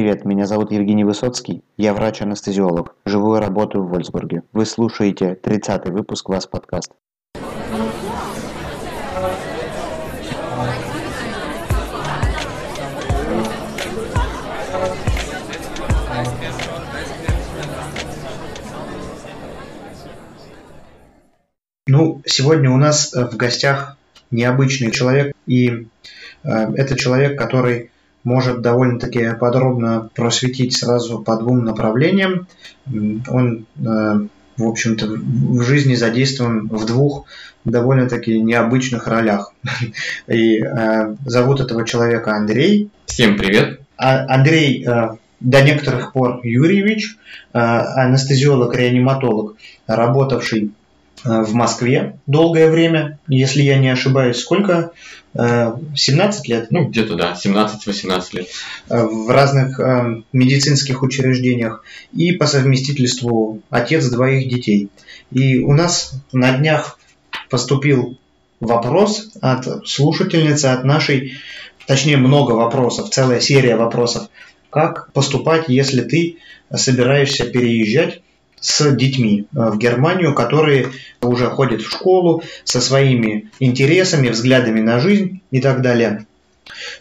привет, меня зовут Евгений Высоцкий, я врач-анестезиолог, живу и работаю в Вольсбурге. Вы слушаете 30-й выпуск вас подкаст. Ну, сегодня у нас э, в гостях необычный человек, и э, это человек, который может довольно-таки подробно просветить сразу по двум направлениям. Он, э, в общем-то, в жизни задействован в двух довольно-таки необычных ролях. И э, зовут этого человека Андрей. Всем привет. А Андрей э, до некоторых пор Юрьевич, анестезиолог-реаниматолог, работавший в Москве долгое время, если я не ошибаюсь. Сколько? 17 э, лет? Ну, где-то, да, 17-18 лет. Э, в разных медицинских учреждениях. И по совместительству отец двоих детей. И у нас на днях поступил вопрос от слушательницы, от нашей, точнее много вопросов, целая серия вопросов. Как поступать, если ты собираешься переезжать с детьми э, в Германию, которые уже ходят в школу со своими интересами, взглядами на жизнь и так далее.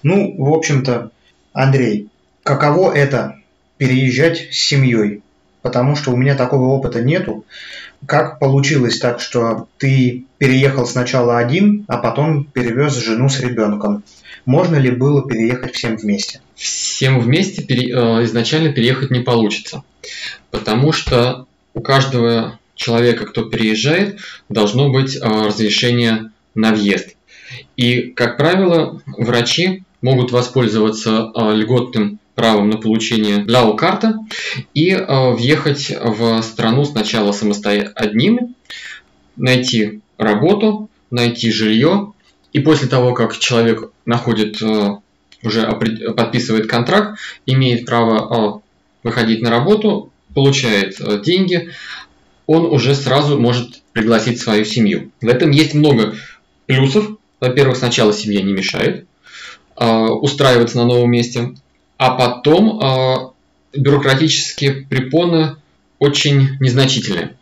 Ну, в общем-то, Андрей, каково это переезжать с семьей? Потому что у меня такого опыта нету. Как получилось так, что ты переехал сначала один, а потом перевез жену с ребенком? Можно ли было переехать всем вместе? Всем вместе пере... Э, изначально переехать не получится, потому что у каждого человека, кто переезжает, должно быть э, разрешение на въезд. И, как правило, врачи могут воспользоваться э, льготным правом на получение ляу-карта и э, въехать в страну сначала самостоятельно одними, найти работу, найти жилье, и после того, как человек находит, уже подписывает контракт, имеет право выходить на работу, получает э, деньги, он уже сразу может пригласить свою семью. В этом есть много плюсов. Во-первых, сначала семья не мешает э, устраиваться на новом месте, а потом э, бюрократические препоны очень незначительные.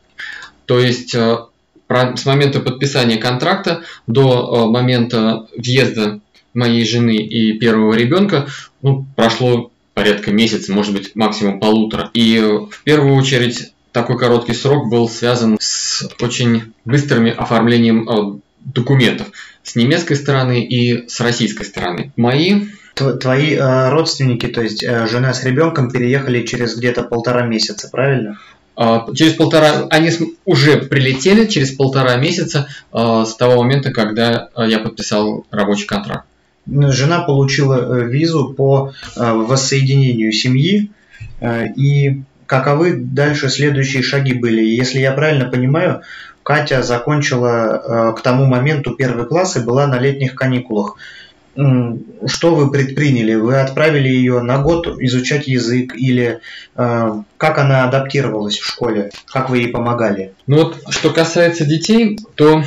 То есть с момента подписания контракта до момента въезда моей жены и первого ребенка ну, прошло порядка месяца, может быть максимум полутора. И в первую очередь такой короткий срок был связан с очень быстрым оформлением э, документов с немецкой стороны и с российской стороны. Мои Твои э, родственники, то есть э, жена с ребенком, переехали через где-то полтора месяца, правильно? Э, через полтора, они уже прилетели через полтора месяца э, с того момента, когда э, я подписал рабочий контракт жена получила э, визу по э, воссоединению семьи, э, и каковы дальше следующие шаги были? Если я правильно понимаю, Катя закончила к тому моменту первый класс и была на летних каникулах. Что вы предприняли? Вы отправили ее на год изучать язык или как она адаптировалась в школе? Как вы ей помогали? Ну вот, что касается детей, то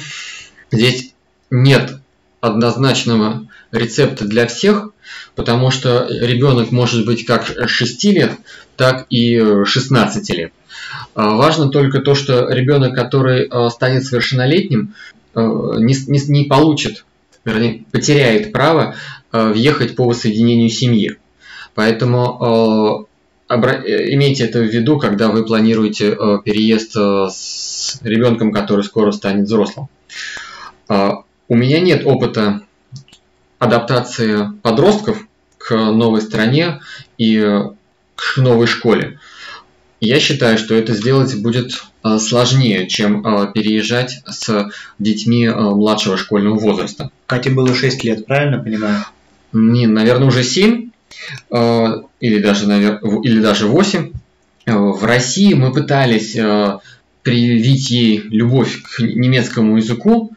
здесь нет однозначного рецепта для всех, потому что ребенок может быть как 6 лет, так и 16 лет. А, важно только то, что ребенок, который а, станет совершеннолетним, а, не, не, не получит, вернее, потеряет право въехать по воссоединению семьи. Поэтому имейте это в виду, когда вы планируете переезд с ребенком, который скоро станет взрослым. У меня нет опыта адаптации подростков к новой стране и к новой школе. Я считаю, что это сделать будет э, сложнее, чем э, переезжать с детьми э, младшего школьного возраста. Кате было 6 лет, правильно понимаю? Не, наверное, уже 7 или даже, или даже 8. В России мы пытались привить ей любовь к немецкому языку,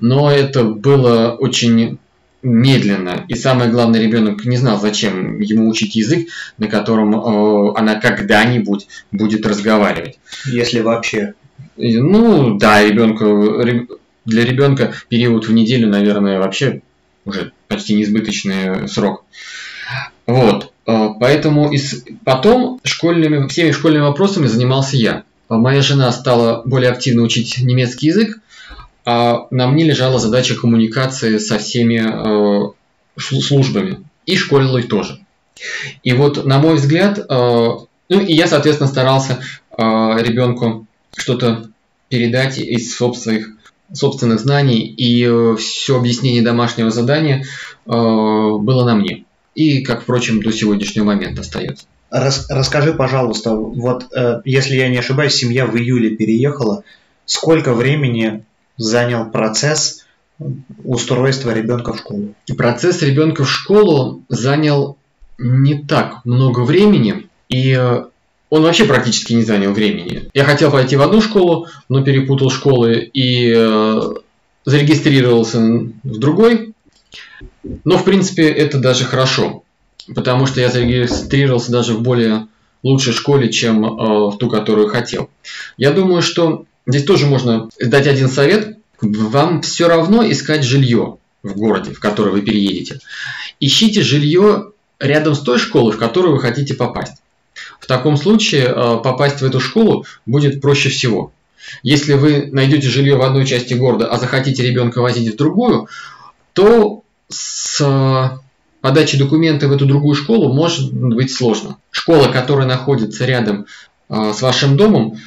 но это было очень медленно. И самое главное, ребенок не знал, зачем ему учить язык, на котором э, она когда-нибудь будет разговаривать. Если вообще. Ну, да, ребенку, для ребенка период в неделю, наверное, вообще уже почти неизбыточный срок. Вот. Поэтому из... потом школьными, всеми школьными вопросами занимался я. Моя жена стала более активно учить немецкий язык, а на мне лежала задача коммуникации со всеми э, службами и школой тоже. И вот, на мой взгляд, э, ну и я, соответственно, старался э, ребенку что-то передать из собственных, собственных знаний, и все объяснение домашнего задания было на мне. И, как, впрочем, до сегодняшнего момента остается. Рас, расскажи, пожалуйста, вот если я не ошибаюсь, семья в июле переехала. Сколько времени занял процесс устройства ребенка в школу? Процесс ребенка в школу занял не так много времени, и э, он вообще практически не занял времени. Я хотел пойти в одну школу, но перепутал школы и э, зарегистрировался в другой. Но, в принципе, это даже хорошо, потому что я зарегистрировался даже в более лучшей школе, чем э, в ту, которую хотел. Я думаю, что здесь тоже можно дать один совет. Вам все равно искать жилье в городе, в который вы переедете. Ищите жилье рядом с той школой, в которую вы хотите попасть. В таком случае э, попасть в эту школу будет проще всего. Если вы найдете жилье в одной части города, а захотите ребенка возить в другую, то с э, подачей документов в эту другую школу может быть сложно. Школа, которая находится рядом э, с вашим домом,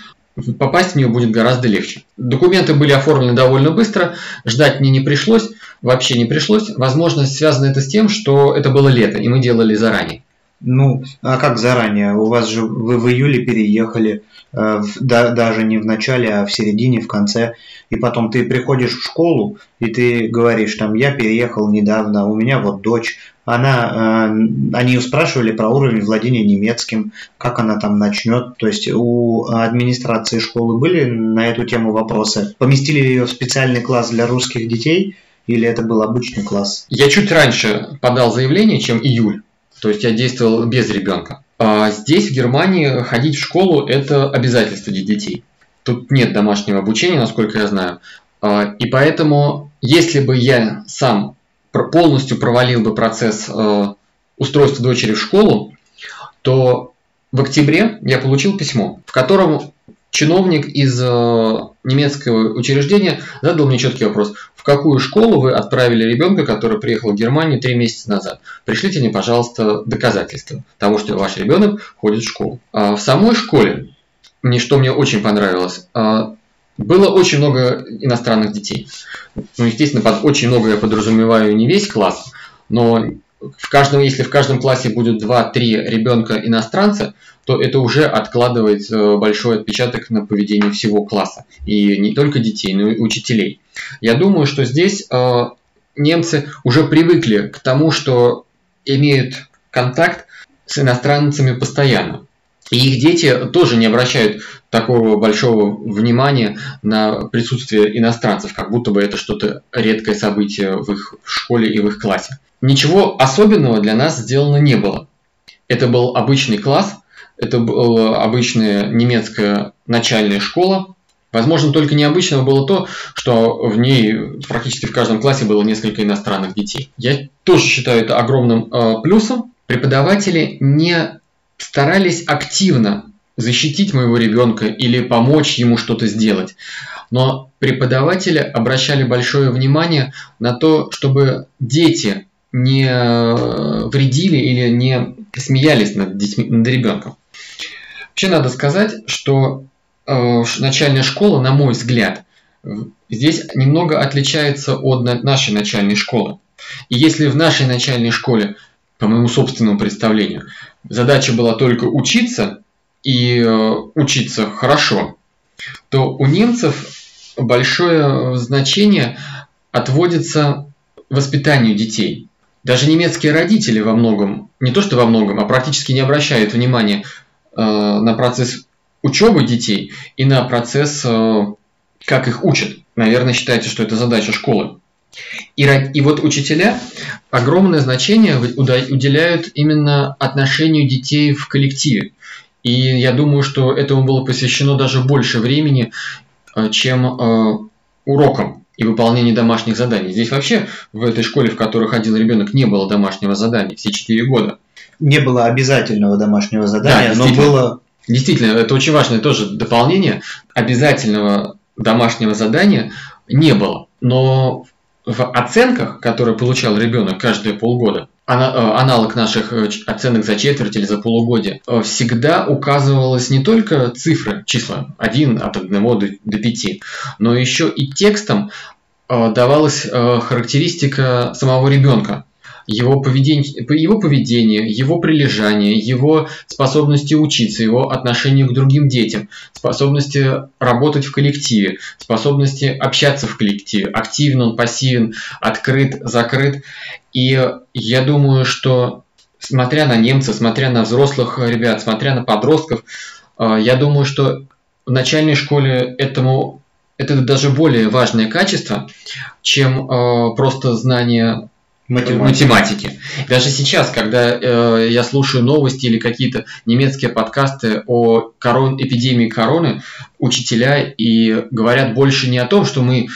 попасть в нее будет гораздо легче. Документы были оформлены довольно быстро, ждать мне не пришлось, вообще не пришлось. Возможно, связано это с тем, что это было лето, и мы делали заранее. Ну, а как заранее? У вас же вы в июле переехали, э, в, да, даже не в начале, а в середине, в конце. И потом ты приходишь в школу, и ты говоришь, там, я переехал недавно, у меня вот дочь. Она, э, они спрашивали про уровень владения немецким, как она там начнет. То есть у администрации школы были на эту тему вопросы. Поместили ее в специальный класс для русских детей, или это был обычный класс? Я чуть раньше подал заявление, чем июль. То есть я действовал без ребенка. А здесь, в Германии, ходить в школу – это обязательство для детей. Тут нет домашнего обучения, насколько я знаю. А, и поэтому, если бы я сам полностью провалил бы процесс а, устройства дочери в школу, то в октябре я получил письмо, в котором чиновник из э, немецкого учреждения задал мне четкий вопрос. В какую школу вы отправили ребенка, который приехал в Германию три месяца назад? Пришлите мне, пожалуйста, доказательства того, что ваш ребенок ходит в школу. А в самой школе, мне, что мне очень понравилось, а, было очень много иностранных детей. Ну, естественно, под очень много я подразумеваю не весь класс, но в каждом, если в каждом классе будет 2-3 ребенка иностранца, то это уже откладывает э, большой отпечаток на поведение всего класса. И не только детей, но и учителей. Я думаю, что здесь э, немцы уже привыкли к тому, что имеют контакт с иностранцами постоянно. И их дети тоже не обращают такого большого внимания на присутствие иностранцев, как будто бы это что-то редкое событие в их школе и в их классе. Ничего особенного для нас сделано не было. Это был обычный класс, это была обычная немецкая начальная школа. Возможно, только необычного было то, что в ней практически в каждом классе было несколько иностранных детей. Я тоже считаю это огромным э, плюсом. Преподаватели не старались активно защитить моего ребенка или помочь ему что-то сделать. Но преподаватели обращали большое внимание на то, чтобы дети не э, вредили или не смеялись над, детьми, над ребенком. Вообще надо сказать, что начальная школа, на мой взгляд, здесь немного отличается от нашей начальной школы. И если в нашей начальной школе, по моему собственному представлению, задача была только учиться и э, учиться хорошо, то у немцев большое значение отводится воспитанию детей. Даже немецкие родители во многом, не то что во многом, а практически не обращают внимания э, на процесс учебы детей и на процесс, э, как их учат. Наверное, считается, что это задача школы. И, и вот учителя огромное значение уделяют именно отношению детей в коллективе. И я думаю, что этому было посвящено даже больше времени, э, чем э, урокам и выполнение домашних заданий. Здесь вообще в этой школе, в которой ходил ребенок, не было домашнего задания все 4 года. не было обязательного домашнего задания, Да, но было Действительно, это очень важное тоже дополнение. Обязательного домашнего задания не было. Но в оценках, которые получал ребенок каждые полгода, э, аналог наших э, оценок за четверть или за полугодие, э, всегда указывалось не только цифры, числа 1 от 1 до, до 5, но еще и текстом давалась характеристика самого ребенка. Его поведение, его поведение, его прилежание, его способности учиться, его отношение к другим детям, способности работать в коллективе, способности общаться в коллективе, активен он, пассивен, открыт, закрыт. И я думаю, что смотря на немцев, смотря на взрослых ребят, смотря на подростков, э, я думаю, что в начальной школе этому это даже более важное качество, чем э, просто знание математика. математики. Даже сейчас, когда э, я слушаю новости или какие-то немецкие подкасты о корон, эпидемии короны, учителя и говорят больше не о том, что мы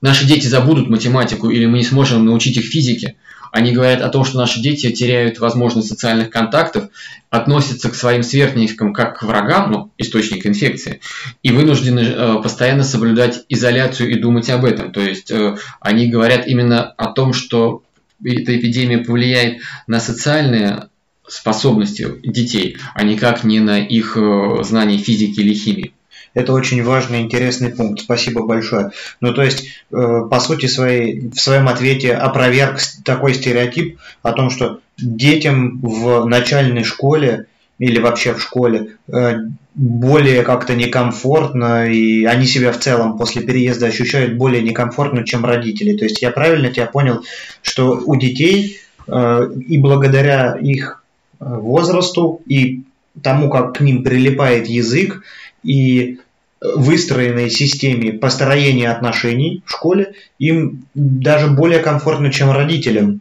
наши дети забудут математику или мы не сможем научить их физике. Они говорят о том, что наши дети теряют возможность социальных контактов, относятся к своим сверстникам как к врагам, ну, источник инфекции, и вынуждены э, постоянно соблюдать изоляцию и думать об этом. То есть э, они говорят именно о том, что эта эпидемия повлияет на социальные способности детей, а никак не на их э, знание физики или химии. Это очень важный, интересный пункт. Спасибо большое. Ну, то есть, э, по сути своей, в своем ответе опроверг такой стереотип о том, что детям в начальной школе или вообще в школе э, более как-то некомфортно, и они себя в целом после переезда ощущают более некомфортно, чем родители. То есть я правильно тебя понял, что у детей э, и благодаря их э, возрасту и тому, как к ним прилипает язык, и выстроенной системе построения отношений в школе, им даже более комфортно, чем родителям,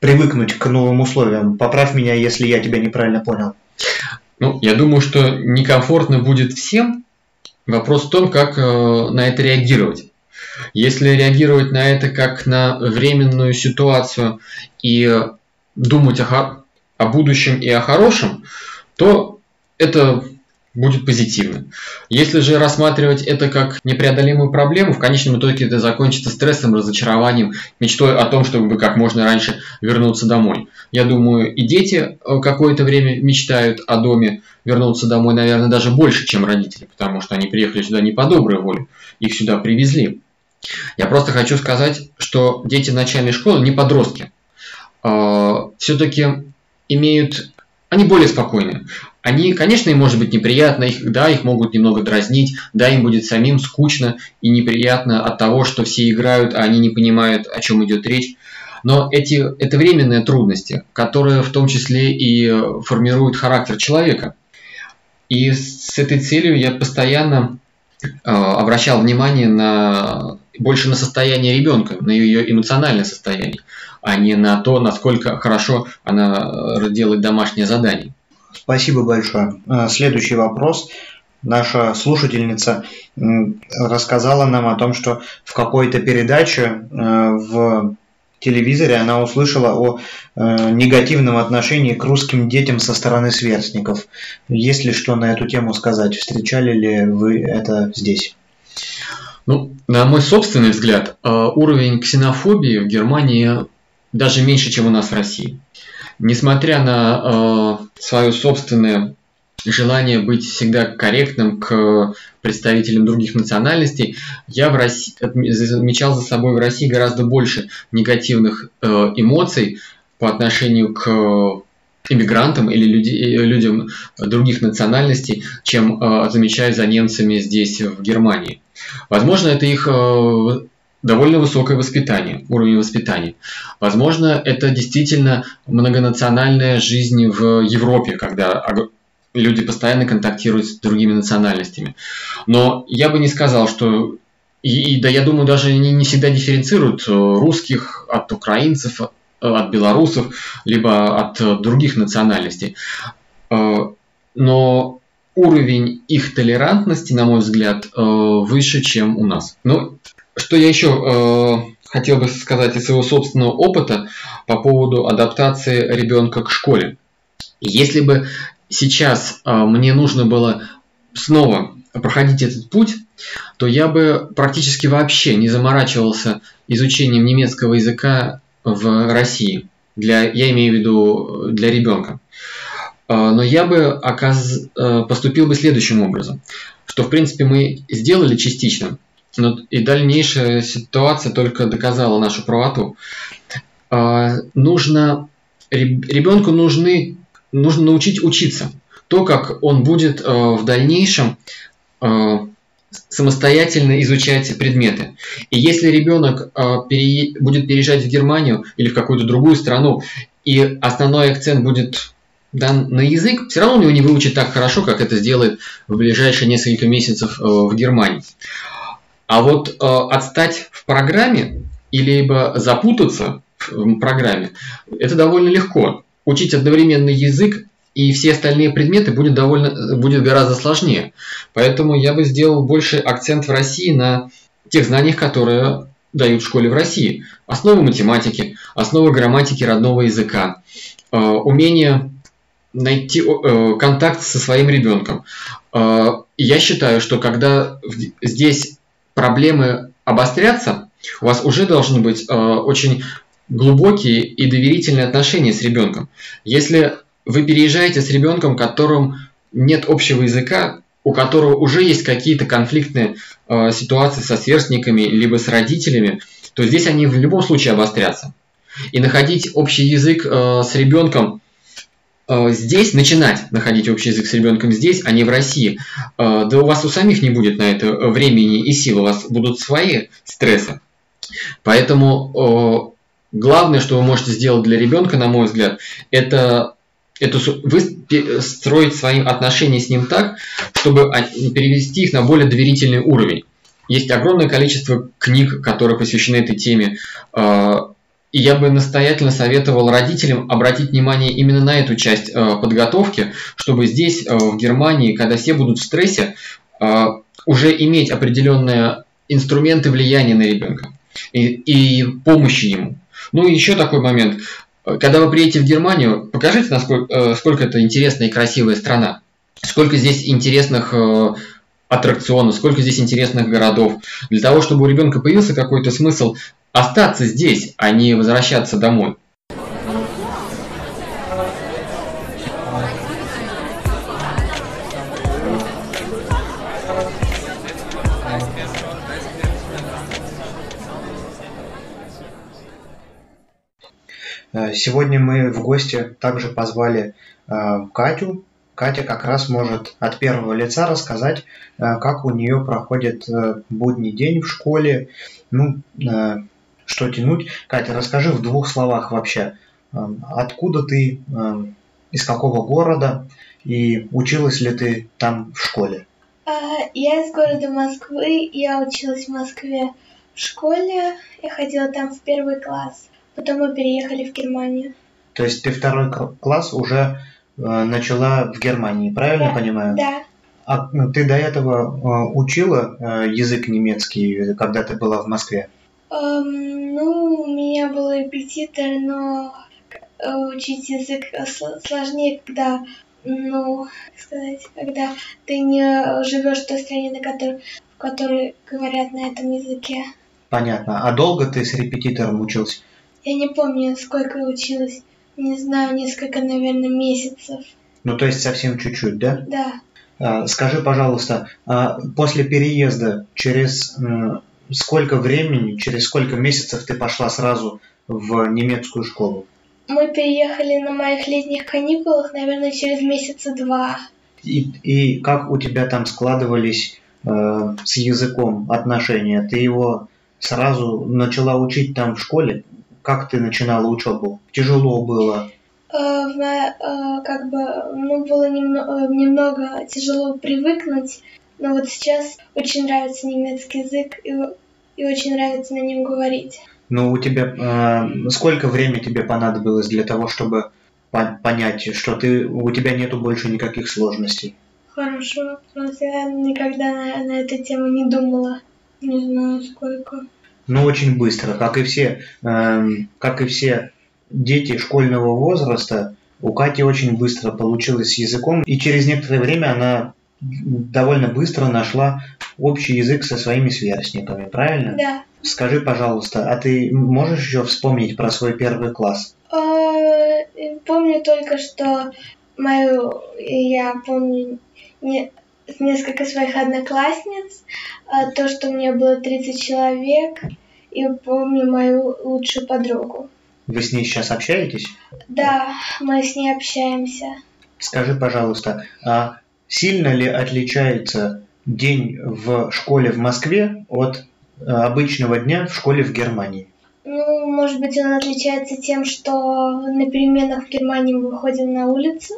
привыкнуть к новым условиям. Поправь меня, если я тебя неправильно понял. Ну, я думаю, что некомфортно будет всем. Вопрос в том, как э, на это реагировать. Если реагировать на это как на временную ситуацию и думать о, о будущем и о хорошем, то это будет позитивно. Если же рассматривать это как непреодолимую проблему, в конечном итоге это закончится стрессом, разочарованием, мечтой о том, чтобы как можно раньше вернуться домой. Я думаю, и дети э, какое-то время мечтают о доме, вернуться домой, наверное, даже больше, чем родители, потому что они приехали сюда не по доброй воле, их сюда привезли. Я просто хочу сказать, что дети начальной школы, не подростки, все-таки имеют, они более спокойны. Они, конечно, им может быть неприятно, их, да, их могут немного дразнить, да, им будет самим скучно и неприятно от того, что все играют, а они не понимают, о чем идет речь. Но эти, это временные трудности, которые в том числе и э, формируют характер человека. И с этой целью я постоянно э, обращал внимание на больше на состояние ребенка, на ее эмоциональное состояние, а не на то, насколько хорошо она э, делает домашнее задание. Спасибо большое. А, Следующий вопрос. Наша слушательница рассказала нам о том, что в какой-то передаче э, в телевизоре она услышала о э, негативном отношении к русским детям со стороны сверстников. Есть ли что на эту тему сказать? Встречали ли вы это здесь? Ну, на мой собственный взгляд, э, уровень ксенофобии в Германии даже меньше, чем у нас в России. Несмотря на э, свое собственное желание быть всегда корректным к представителям других национальностей, я в России, замечал за собой в России гораздо больше негативных э, эмоций по отношению к иммигрантам или люди- э, людям других национальностей, чем э, замечаю за немцами здесь, в Германии. Возможно, это их э, довольно высокое воспитание, уровень воспитания. Возможно, это действительно многонациональная жизнь в Европе, когда ог- люди постоянно контактируют с другими национальностями. Но я бы не сказал, что и, и да, я думаю, даже они не всегда дифференцируют э, русских от украинцев, э, от белорусов, либо от э, других национальностей. Но уровень их толерантности, на мой взгляд, выше, чем у нас. Ну, что я еще э, хотел бы сказать из своего собственного опыта по поводу адаптации ребенка к школе. Если бы сейчас э, мне нужно было снова проходить этот путь, то я бы практически вообще не заморачивался изучением немецкого языка в России. Для, я имею в виду для ребенка. А, но я бы оказ... Э, поступил бы следующим образом, что в принципе мы сделали частично, но и дальнейшая ситуация только доказала нашу правоту. А, нужно ребенку нужны нужно научить учиться. То, как он будет э, в дальнейшем э, самостоятельно изучать предметы. И если ребенок будет переезжать в Германию или в какую-то другую страну, и основной акцент будет дан на язык, все равно у него не выучит так хорошо, как это сделает в ближайшие несколько месяцев э, в Германии. А вот э, отстать в программе или запутаться в программе, это довольно легко. Учить одновременно язык и все остальные предметы будет, довольно, будет гораздо сложнее. Поэтому я бы сделал больше акцент в России на тех знаниях, которые дают в школе в России. Основы математики, основы грамматики родного языка, э, умение найти э, контакт со своим ребенком. Э, я считаю, что когда здесь проблемы обострятся, у вас уже должны быть э, очень глубокие и доверительные отношения с ребенком. Если вы переезжаете с ребенком, которым нет общего языка, у которого уже есть какие-то конфликтные э, ситуации со сверстниками либо с родителями, то здесь они в любом случае обострятся. И находить общий язык э, с ребенком здесь начинать находить общий язык с ребенком здесь, а не в России, э, да у вас у самих не будет на это времени и сил, у вас будут свои стрессы. Поэтому э, главное, что вы можете сделать для ребенка, на мой взгляд, это это вы строить свои отношения с ним так, чтобы перевести их на более доверительный уровень. Есть огромное количество книг, которые посвящены этой теме. И я бы настоятельно советовал родителям обратить внимание именно на эту часть э, подготовки, чтобы здесь, э, в Германии, когда все будут в стрессе, э, уже иметь определенные инструменты влияния на ребенка и, и помощи ему. Ну и еще такой момент. Когда вы приедете в Германию, покажите, насколько, сколько это интересная и красивая страна. Сколько здесь интересных аттракционов, сколько здесь интересных городов. Для того, чтобы у ребенка появился какой-то смысл остаться здесь, а не возвращаться домой. Э, сегодня мы в гости также позвали э, Катю. Катя как раз может от первого лица рассказать, э, как у нее проходит будний день в школе, ну, что тянуть. Катя, расскажи в двух словах вообще, эм, откуда ты, эм, из какого города и училась ли ты там в школе? А, я из города Москвы, я училась в Москве в школе, я ходила там в первый класс, потом мы переехали в Германию. То есть ты второй класс уже э, начала в Германии, правильно да, понимаю? Да. А ну, ты до этого э, учила э, язык немецкий, когда ты была в Москве? Um, ну, у меня был репетитор, но э, учить язык сложнее, когда, ну, как сказать, когда ты не живешь в той стране, на которой, в которой говорят на этом языке. Понятно. А долго ты с репетитором учился? Я не помню, сколько училась. Не знаю, несколько, наверное, месяцев. Ну, то есть совсем чуть-чуть, да? Да. А, скажи, пожалуйста, а после переезда через сколько времени, через сколько месяцев ты пошла сразу в немецкую школу? Мы переехали на моих летних каникулах, наверное, через месяца два. И, и как у тебя там складывались э, с языком отношения? Ты его сразу начала учить там в школе? Как ты начинала учебу? Тяжело было? Э, э, как бы, ну, было немного, э, немного тяжело привыкнуть, но вот сейчас очень нравится немецкий язык и, и очень нравится на нем говорить. Ну, у тебя э, сколько времени тебе понадобилось для того, чтобы по понять, что ты у тебя нету больше никаких сложностей? Хорошо, что я никогда на, на эту тему не думала. Не знаю сколько. но очень быстро, как и все, эм, как и все дети школьного возраста. У Кати очень быстро получилось с языком, и через некоторое время она довольно быстро нашла общий язык со своими сверстниками, правильно? Да. Скажи, пожалуйста, а ты можешь еще вспомнить про свой первый класс? Э, Помню только, что мою, я помню не- несколько своих одноклассниц, а, то, что меня было 30 человек, и помню мою лучшую подругу. Вы с ней сейчас общаетесь? Да, мы с ней общаемся. Скажи, пожалуйста, а сильно ли отличается день в школе в Москве от э, обычного дня в школе в Германии? Ну, может быть, он отличается тем, что на переменах в Германии мы выходим на улицу,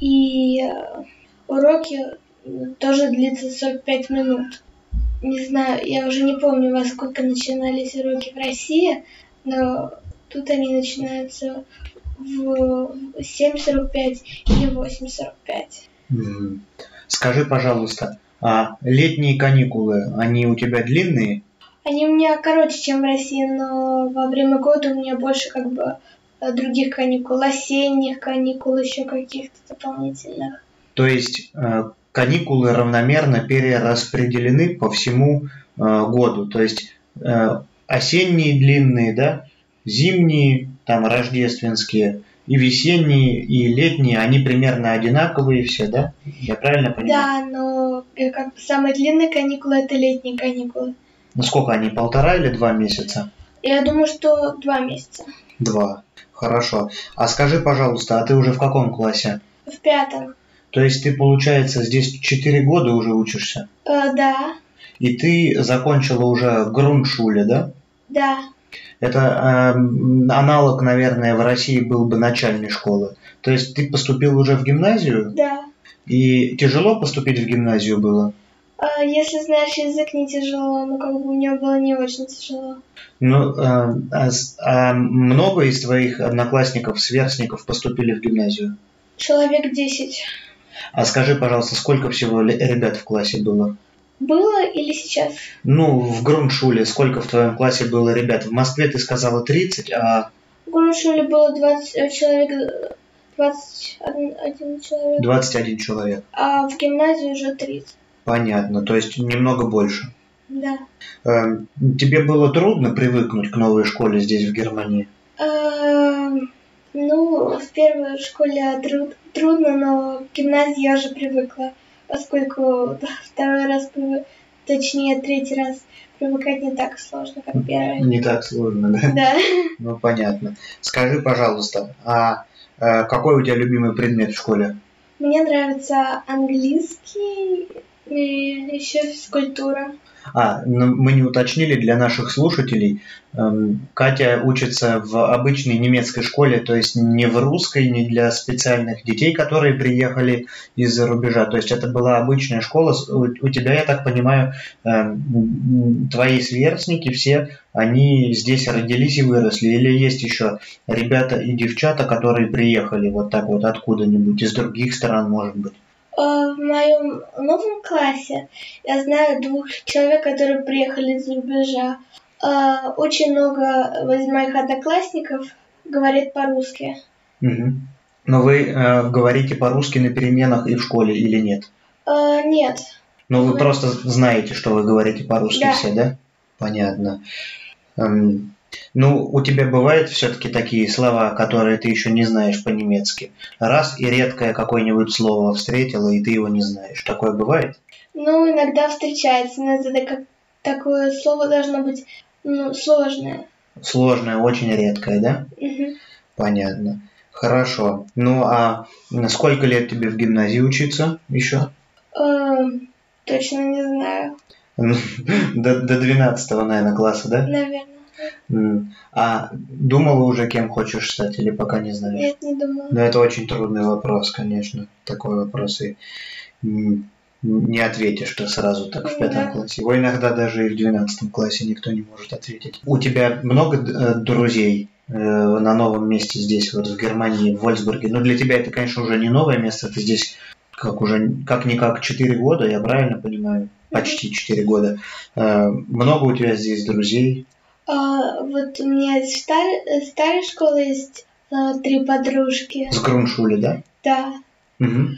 и э, уроки э, тоже длятся 45 минут. Не знаю, я уже не помню, во сколько начинались уроки в России, но тут они начинаются в 7.45 или 8.45. Скажи, пожалуйста, а летние каникулы, они у тебя длинные? Они у меня короче, чем в России, но во время года у меня больше как бы э, других каникул, осенних каникул, еще каких-то дополнительных. То есть э, каникулы равномерно перераспределены по всему э, году. То есть осенние длинные, да, зимние, там рождественские, и весенние, и летние, они примерно одинаковые все, да? Я правильно понимаю? Да, но э, как бы самые длинные каникулы это летние каникулы. Ну сколько они, полтора или два месяца? Я думаю, что два месяца. Два. Хорошо. А скажи, пожалуйста, а ты уже в каком классе? В пятом. То есть ты, получается, здесь 4 года уже учишься? Э, да, И ты закончила уже груншуле, да? да. Это эм, аналог, наверное, в России был бы начальной школы. То есть ты поступил уже в гимназию, Да. и тяжело поступить в гимназию было? А если знаешь язык, не тяжело, но как бы мне было не очень тяжело. Ну, э, а, а много из твоих одноклассников, сверстников поступили в гимназию? Человек 10. А скажи, пожалуйста, сколько всего ребят в классе было? Было или сейчас? Ну, в груншуле сколько в твоем классе было ребят? В Москве ты сказала 30, а В Гурушуле было 20 э, человек, э, 21 человек, 21 человек. а в гимназии уже 30. Понятно, то есть немного больше. Да. Эм, Тебе было трудно привыкнуть к новой школе здесь, в Германии? Эм, Ну, в первой школе труд- трудно, но в гимназии я уже привыкла, поскольку второй раз, точнее третий раз привыкать не так сложно, как первый. Не так сложно, да? Да. Ну, понятно. Скажи, пожалуйста, а э, какой у тебя любимый предмет в школе? Мне нравится английский и еще физкультура. А, мы не уточнили для наших слушателей. эм, Катя учится в обычной немецкой школе, то есть не в русской, не для специальных детей, которые приехали из-за рубежа. То есть это была обычная школа. У тебя, я так понимаю, эм, твои сверстники все, они здесь родились и выросли. Или есть еще ребята и девчата, которые приехали вот так вот откуда-нибудь, из других стран, может быть? Э, В моем новом классе я знаю двух человек, которые приехали из рубежа. Э, Очень много из моих одноклассников говорит по-русски. Мгм. Но вы э, говорите по-русски на переменах и в школе или нет? Э, Нет, Ну, вы Мы- просто знаете, что вы говорите по-русски Да. все, да? Понятно. Эм, ну, у тебя бывают все-таки такие слова, которые ты еще не знаешь по-немецки. Раз и редкое какое-нибудь слово встретила, и ты его не знаешь. Такое бывает? ну иногда встречается, но это как такое слово должно быть ну, сложное. Сложное, очень редкое, да? Мгм. Понятно. Хорошо. Ну, а сколько лет тебе в гимназии учиться еще? Э, Точно не знаю, До, до 12 наверное, класса, да? наверное. А думала уже, кем хочешь стать, или пока не знаешь? Нет, не думала. Ну, это очень трудный вопрос, конечно. Такой вопрос и не ответишь ты сразу так в пятом Да. классе. Его иногда даже и в двенадцатом классе никто не может ответить. У тебя много э, друзей э, на новом месте здесь, вот в Германии, в Вольсбурге? Ну, для тебя это, конечно, уже не новое место, ты здесь как уже как-никак 4 года, я правильно понимаю? Почти 4 года. Э, много у тебя здесь друзей? А, вот у меня из стар- старой школы есть а, три подружки. С Груншули, да? Да. Угу.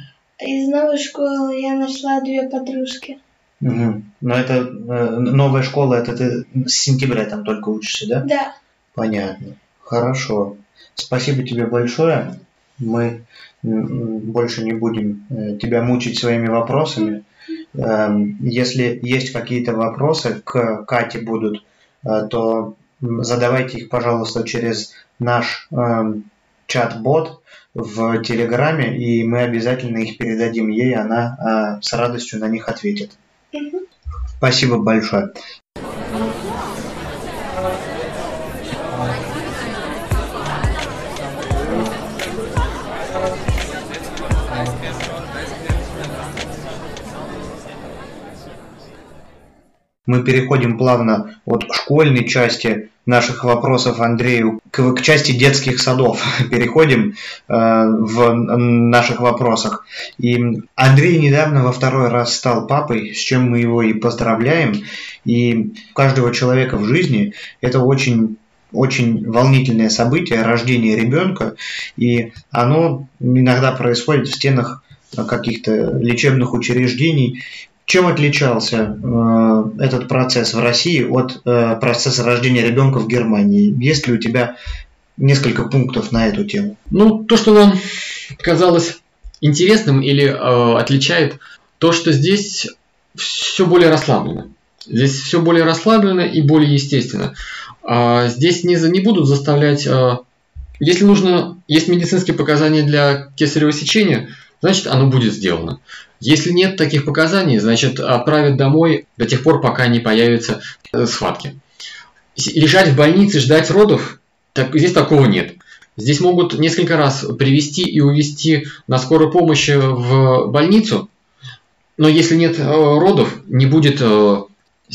Из новой школы я нашла две подружки. Угу. Но это э, новая школа, это ты с сентября там только учишься, да? Да. Понятно. Хорошо. Спасибо тебе большое. Мы больше не будем э, тебя мучить своими вопросами. Эм, Если есть какие-то вопросы к Кате будут, э, то м, задавайте их, пожалуйста, через наш эм, чат-бот в Телеграме, и мы обязательно их передадим ей, она э, с радостью на них ответит. Спасибо большое. Мы переходим плавно от школьной части наших вопросов Андрею к, к части детских садов. Переходим э, в наших вопросах. И Андрей недавно во второй раз стал папой, с чем мы его и поздравляем. И у каждого человека в жизни это очень очень волнительное событие, рождение ребенка, и оно иногда происходит в стенах каких-то лечебных учреждений, чем отличался э, этот процесс в России от э, процесса рождения ребенка в Германии? Есть ли у тебя несколько пунктов на эту тему? Ну, то, что нам казалось интересным или э, отличает, то, что здесь все более расслаблено. Здесь все более расслаблено и более естественно. А здесь не, за- не будут заставлять... э, если нужно, есть медицинские показания для кесарево сечения, значит оно будет сделано. Если нет таких показаний, значит отправят домой до тех пор, пока не появятся э, схватки. Лежать в больнице, ждать родов, так, здесь такого нет. Здесь могут несколько раз привести и увезти на скорой помощи в больницу, но если нет э, родов, не будет э,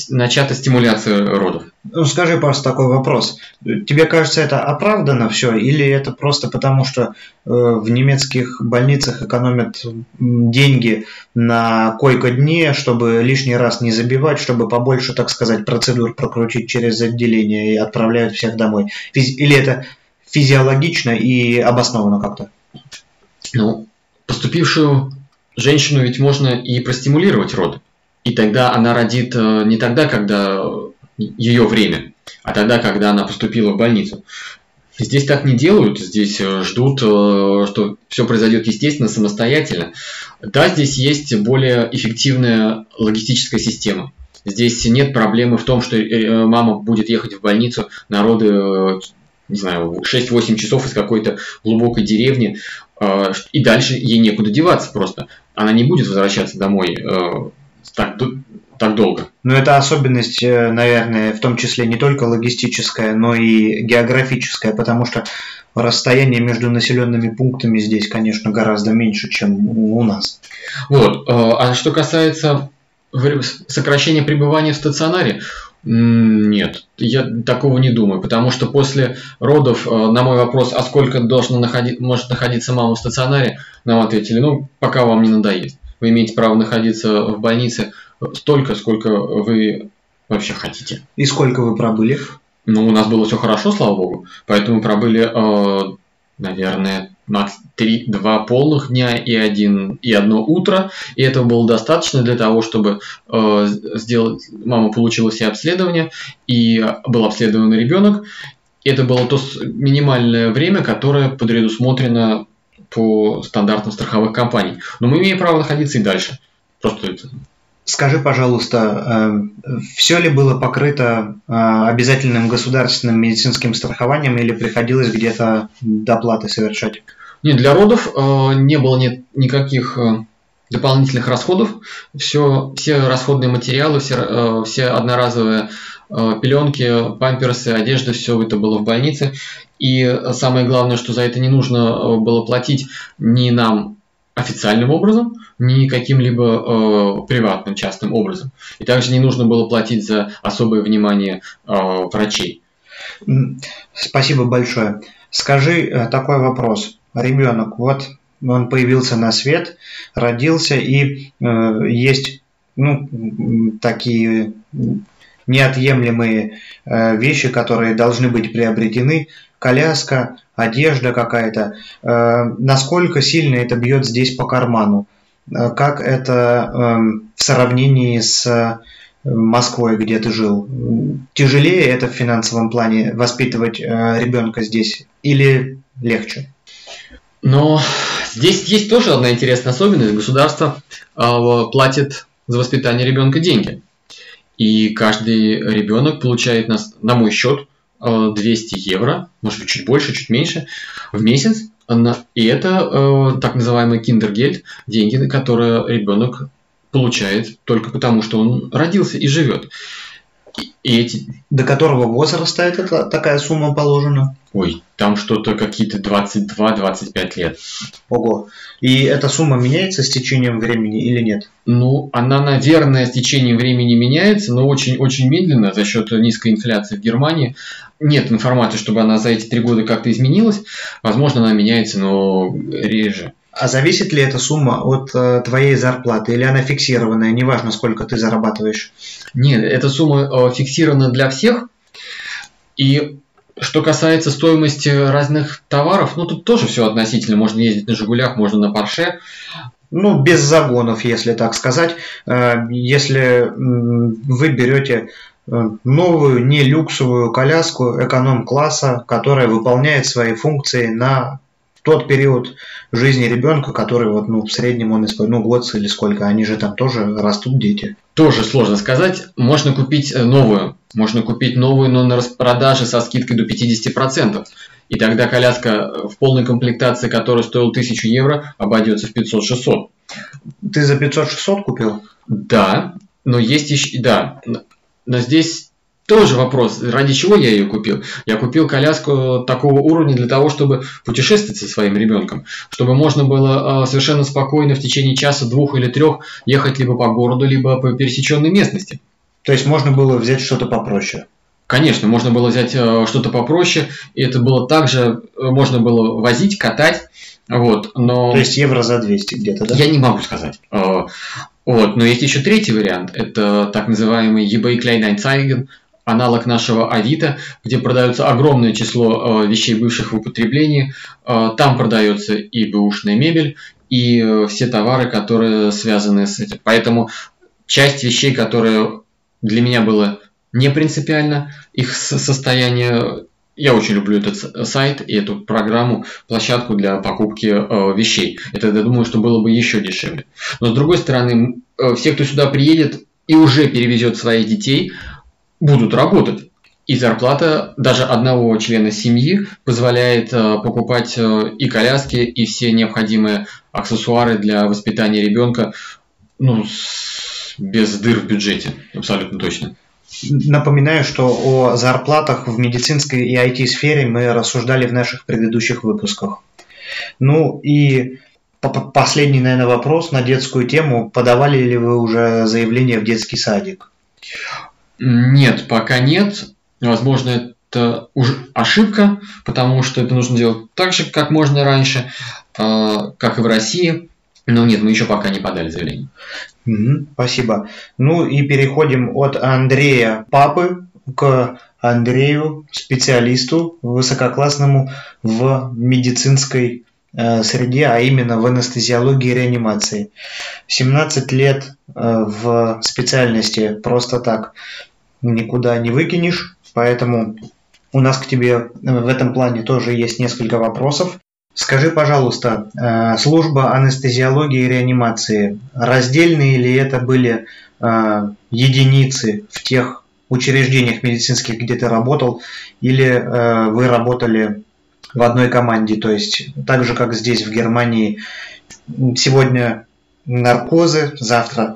начата стимуляция родов. Ну, скажи, пожалуйста, такой вопрос. Тебе кажется, это оправдано все, или это просто потому, что э, в немецких больницах экономят деньги на койко-дне, чтобы лишний раз не забивать, чтобы побольше, так сказать, процедур прокрутить через отделение и отправляют всех домой? Физи- Или это физиологично и обосновано как-то? Ну, поступившую женщину ведь можно и простимулировать роды. И тогда она родит э, не тогда, когда ее время, а тогда, когда она поступила в больницу. Здесь так не делают, здесь э, ждут, э, что все произойдет естественно, самостоятельно. Да, здесь есть более эффективная логистическая система. Здесь нет проблемы в том, что э, мама будет ехать в больницу на роды, э, не знаю, 6-8 часов из какой-то глубокой деревни, и дальше ей некуда деваться просто. Она не будет возвращаться домой так, так долго. Но это особенность, э, наверное, в том числе не только логистическая, но и географическая, потому что расстояние между населенными пунктами здесь, конечно, гораздо меньше, чем у нас. Вот. э, А что касается сокращения пребывания в стационаре, нет, я такого не думаю, потому что после родов э, на мой вопрос, а сколько должна находи- может находиться мама в стационаре, нам ответили, ну, пока вам не надоест. Вы имеете право находиться в больнице столько, сколько вы вообще хотите. И сколько вы пробыли? Ну, у нас было все хорошо, слава богу, поэтому пробыли, э, наверное, на три, два полных дня и, один, и одно утро, и этого было достаточно для того, чтобы э, сделать, мама получила все обследования, и был обследован ребенок. Это было то минимальное время, которое предусмотрено по стандартам страховых компаний. Но мы имеем право находиться и дальше. Просто это Скажи, пожалуйста, все ли было покрыто э, обязательным государственным медицинским страхованием или приходилось где-то доплаты совершать? Нет, для родов э, не было ни- никаких э, дополнительных расходов. Все, все расходные материалы, все, все одноразовые пеленки, памперсы, одежда, все это было в больнице. И самое главное, что за это не нужно было платить ни нам официальным образом, ни каким-либо э, приватным, частным образом. И также не нужно было платить за особое внимание э, врачей. Спасибо большое. Скажи э, такой вопрос. Ребенок, вот он появился на свет, родился, и э, есть ну, такие неотъемлемые э, вещи, которые должны быть приобретены, коляска, одежда какая-то, э, насколько сильно это бьет здесь по карману, э, как это эм, в сравнении с Москвой, где ты жил. Тяжелее это в финансовом плане воспитывать ребенка здесь или легче? Но здесь есть тоже одна интересная особенность. Государство платит за воспитание ребенка деньги. И каждый ребенок получает на, на мой счет 200 э, евро, может быть чуть больше, чуть меньше, в месяц. И это э, так называемый киндергельд, деньги, которые ребенок получает только потому, что он родился и живет. И эти... До которого возраста эта такая сумма положена? Ой, там что-то какие-то 22-25 лет. Ого. И эта сумма меняется с течением времени или нет? Ну, она, наверное, с течением времени меняется, но очень-очень медленно за счет низкой инфляции в Германии. Нет информации, чтобы она за эти три года как-то изменилась. Возможно, она меняется, но реже. А зависит ли эта сумма от э, твоей зарплаты или она фиксированная, неважно сколько ты зарабатываешь? Нет, эта сумма э, фиксирована для всех. И что касается стоимости разных товаров, ну тут тоже все относительно. Можно ездить на Жигулях, можно на Порше. Ну, без загонов, если так сказать. Э, если вы берете новую, не люксовую коляску эконом-класса, которая выполняет свои функции на тот период жизни ребенка, который вот, ну, в среднем он использует, ну, год или сколько, они же там тоже растут дети. Тоже сложно сказать. Можно купить э, новую. Можно купить новую, но на распродаже со скидкой до 50%. И тогда коляска в полной комплектации, которая стоила 1000 евро, обойдется в 500-600. Ты за 500-600 купил? Да, но есть еще... Да, но здесь тоже вопрос, ради чего я ее купил? Я купил коляску такого уровня для того, чтобы путешествовать со своим ребенком, чтобы можно было а, совершенно спокойно в течение часа, двух или трех ехать либо по городу, либо по пересеченной местности. То есть можно было взять что-то попроще? Конечно, можно было взять а, что-то попроще, и это было также, э, можно было возить, катать, вот, но... То есть евро за 200 где-то, да? Я не могу сказать. А, вот, но есть еще третий вариант, это так называемый eBay Kleinanzeigen, аналог нашего Авито, где продается огромное число э, вещей бывших в употреблении. Э, там продается и бэушная мебель, и э, все товары, которые связаны с этим. Поэтому часть вещей, которые для меня было не принципиально, их состояние я очень люблю этот сайт и эту программу, площадку для покупки э, вещей. Это, я думаю, что было бы еще дешевле. Но с другой стороны, э, все, кто сюда приедет и уже перевезет своих детей, будут работать. И зарплата даже одного члена семьи позволяет э, покупать э, и коляски, и все необходимые аксессуары для воспитания ребенка ну, без дыр в бюджете, абсолютно точно. Напоминаю, что о зарплатах в медицинской и IT-сфере мы рассуждали в наших предыдущих выпусках. Ну и последний, наверное, вопрос на детскую тему. Подавали ли вы уже заявление в детский садик? Нет, пока нет. Возможно, это уже ошибка, потому что это нужно делать так же, как можно раньше, а, как и в России. Но нет, мы еще пока не подали заявление. Спасибо. Ну и переходим от Андрея Папы к Андрею, специалисту высококлассному в медицинской э, среде, а именно в анестезиологии и реанимации. 17 лет э, в специальности просто так никуда не выкинешь, поэтому у нас к тебе в этом плане тоже есть несколько вопросов. Скажи, пожалуйста, э, служба анестезиологии и реанимации, раздельные ли это были э, единицы в тех учреждениях медицинских, где ты работал, или э, вы работали в одной команде, то есть так же, как здесь в Германии, сегодня наркозы, завтра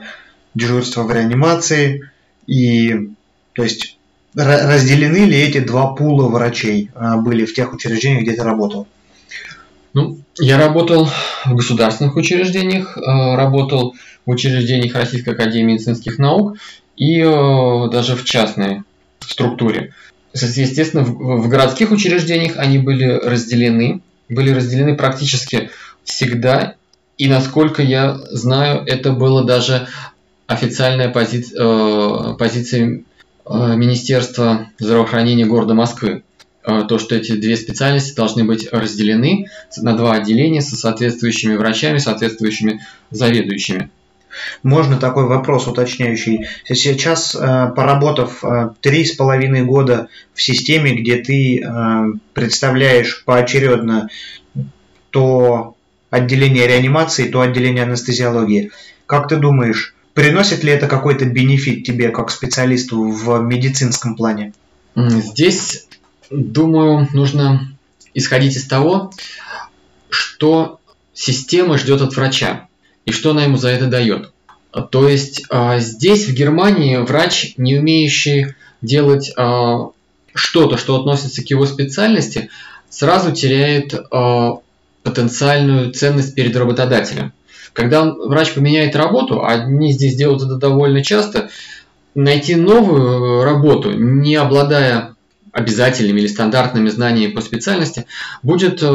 дежурство в реанимации, и то есть разделены ли эти два пула врачей были в тех учреждениях, где ты работал? Ну, я работал в государственных учреждениях, а, работал в учреждениях Российской Академии медицинских наук и а, даже в частной структуре. Естественно, в городских учреждениях они были разделены, были разделены практически всегда, и насколько я знаю, это было даже официальная пози... позиция э, Министерства здравоохранения города Москвы. Э, то, что эти две специальности должны быть разделены на два отделения со соответствующими врачами, соответствующими заведующими. Можно такой вопрос уточняющий. Сейчас, э, поработав э, три с половиной года в системе, где ты представляешь поочередно то отделение реанимации, то отделение анестезиологии, как ты думаешь, приносит ли это какой-то бенефит тебе как специалисту в медицинском плане? Здесь Думаю, нужно исходить из того, что система ждет от врача и что она ему за это дает. То есть а, здесь, в Германии, врач, не умеющий делать а, что-то, что относится к его специальности, сразу теряет а, потенциальную ценность перед работодателем. Когда врач поменяет работу, а они здесь делают это довольно часто, найти новую работу, не обладая обязательными или стандартными знаниями по специальности, будет э,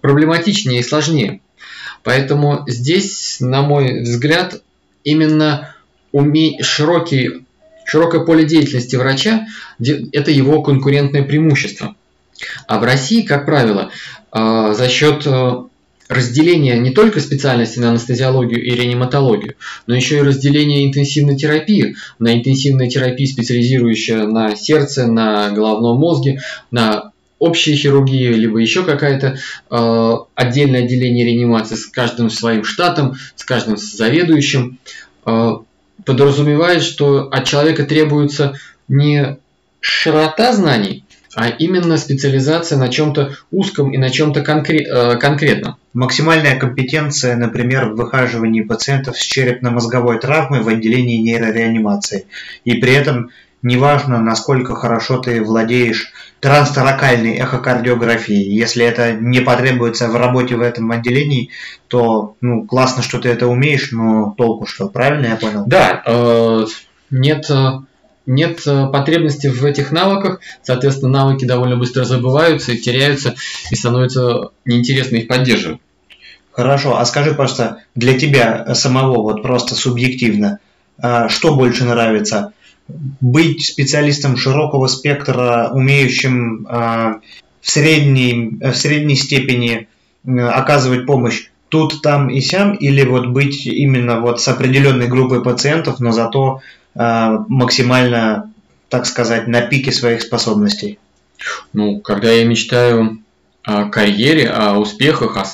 проблематичнее и сложнее. Поэтому здесь, на мой взгляд, именно уме... широкий, широкое поле деятельности врача – это его конкурентное преимущество. А в России, как правило, э, за счет э, разделение не только специальности на анестезиологию и реаниматологию, но еще и разделение интенсивной терапии. На интенсивной терапии, специализирующая на сердце, на головном мозге, на общей хирургии, либо еще какая-то э, отдельное отделение реанимации с каждым своим штатом, с каждым заведующим, э, подразумевает, что от человека требуется не широта знаний, а именно специализация на чем-то узком и на чем-то конкре- э, конкретном. Максимальная компетенция, например, в выхаживании пациентов с черепно-мозговой травмой в отделении нейрореанимации. И при этом неважно, насколько хорошо ты владеешь трансторакальной эхокардиографией. Если это не потребуется в работе в этом отделении, то ну, классно, что ты это умеешь, но толку что, правильно я понял? Да, э, нет э, нет э, потребности в этих навыках, соответственно, навыки довольно быстро забываются и теряются, и становится неинтересно их поддерживать. Хорошо, а скажи просто для тебя самого, вот просто субъективно, а, что больше нравится? Быть специалистом широкого спектра, умеющим а, в средней, в средней степени оказывать помощь тут, там и сям, или вот быть именно вот с определенной группой пациентов, но зато максимально, так сказать, на пике своих способностей? Ну, когда я мечтаю о карьере, о успехах, о,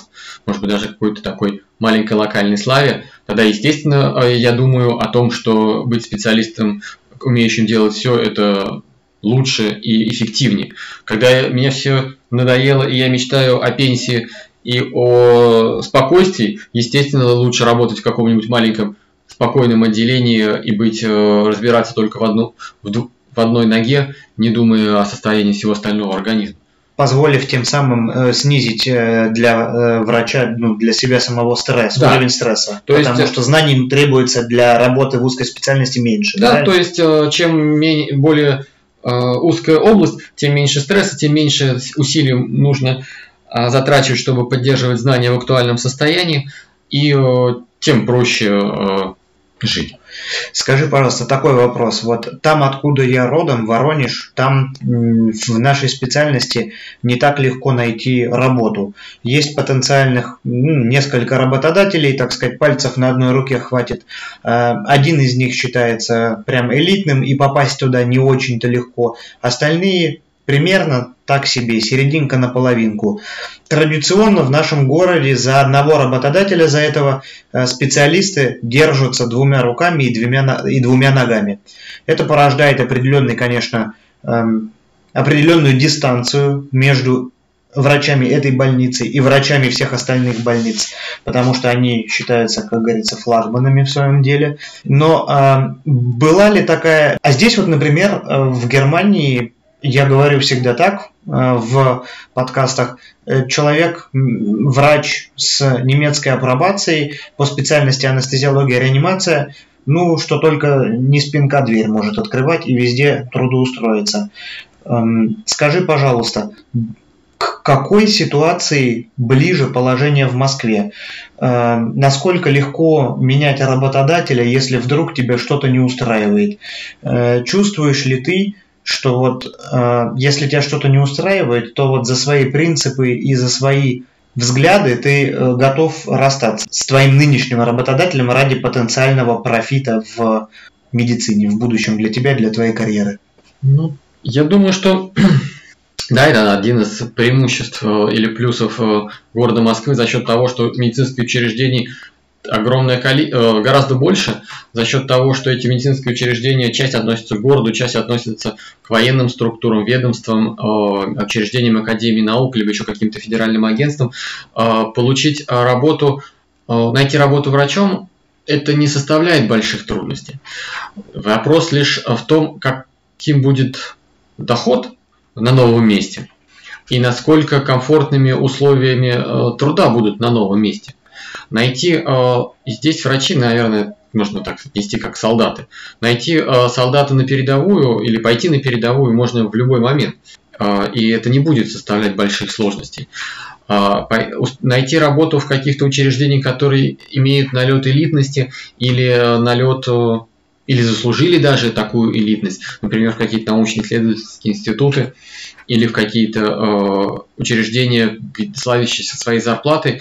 может быть, даже какой-то такой маленькой локальной славе, тогда, естественно, э, я думаю о том, что быть специалистом, умеющим делать все, это лучше и эффективнее. Когда меня все надоело, и я мечтаю о пенсии и о спокойствии, естественно, лучше работать в каком-нибудь маленьком спокойном отделении и быть, э, разбираться только в, одну, в, в одной ноге, не думая о состоянии всего остального организма. Позволив тем самым э, снизить э, для э, врача, ну, для себя самого стресс, да. уровень стресса. То потому есть, что знаний требуется для работы в узкой специальности меньше. Да, да? то есть э, чем менее, более э, узкая область, тем меньше стресса, тем меньше усилий нужно э, затрачивать, чтобы поддерживать знания в актуальном состоянии, и э, тем проще э, жить. Скажи, пожалуйста, такой вопрос. Вот там, откуда я родом, Воронеж, там в нашей специальности не так легко найти работу. Есть потенциальных ну, несколько работодателей, так сказать, пальцев на одной руке хватит. Э, один из них считается прям элитным, и попасть туда не очень-то легко. Остальные примерно так себе, серединка на половинку. Традиционно в нашем городе за одного работодателя, за этого э, специалисты держатся двумя руками и двумя, и двумя ногами. Это порождает определенный, конечно, эм, определенную дистанцию между врачами этой больницы и врачами всех остальных больниц, потому что они считаются, как говорится, флагманами в своем деле. Но э, была ли такая... А здесь вот, например, э, в Германии я говорю всегда так э, в подкастах, э, человек, врач с немецкой апробацией по специальности анестезиология и реанимация, ну, что только не спинка дверь может открывать и везде трудоустроиться. Эм, скажи, пожалуйста, к какой ситуации ближе положение в Москве? Э, насколько легко менять работодателя, если вдруг тебя что-то не устраивает? Чувствуешь ли ты, что вот э, если тебя что-то не устраивает, то вот за свои принципы и за свои взгляды ты готов расстаться с твоим нынешним работодателем ради потенциального профита в медицине в будущем для тебя, для твоей карьеры? Ну, я думаю, что да, это один из преимуществ э, или плюсов э, города Москвы за счет того, что медицинские учреждения огромное коли... Э, гораздо больше за счет того, что эти медицинские учреждения, часть относится к городу, часть относится к военным структурам, ведомствам, учреждениям Академии наук, либо еще каким-то федеральным агентствам. Получить работу, найти работу врачом, это не составляет больших трудностей. Вопрос лишь в том, каким будет доход на новом месте и насколько комфортными условиями э, труда будут на новом месте. Найти э, здесь врачи, наверное, можно так отнести, как солдаты. Найти э, солдата на передовую или пойти на передовую можно в любой момент. И это не будет составлять больших сложностей. Найти работу в каких-то учреждениях, которые имеют налет элитности или налет или заслужили даже такую элитность, например, в какие-то научно-исследовательские институты или в какие-то э, учреждения, славящиеся своей зарплатой,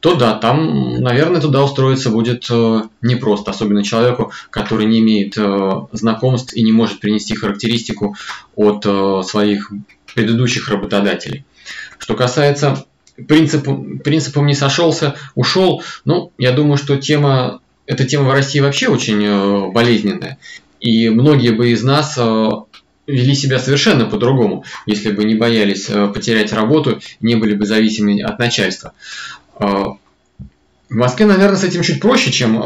то да, там, наверное, туда устроиться будет э, непросто, особенно человеку, который не имеет э, знакомств и не может принести характеристику от э, своих предыдущих работодателей. Что касается принципа, принципом не сошелся, ушел, ну, я думаю, что тема эта тема в России вообще очень болезненная. И многие бы из нас вели себя совершенно по-другому, если бы не боялись потерять работу, не были бы зависимы от начальства. В Москве, наверное, с этим чуть проще, чем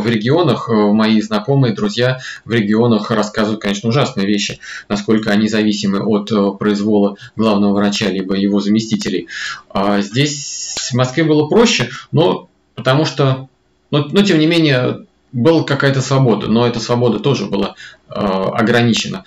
в регионах. Мои знакомые, друзья в регионах рассказывают, конечно, ужасные вещи, насколько они зависимы от произвола главного врача либо его заместителей. А здесь в Москве было проще, но потому что но, но тем не менее, была какая-то свобода, но эта свобода тоже была э, ограничена.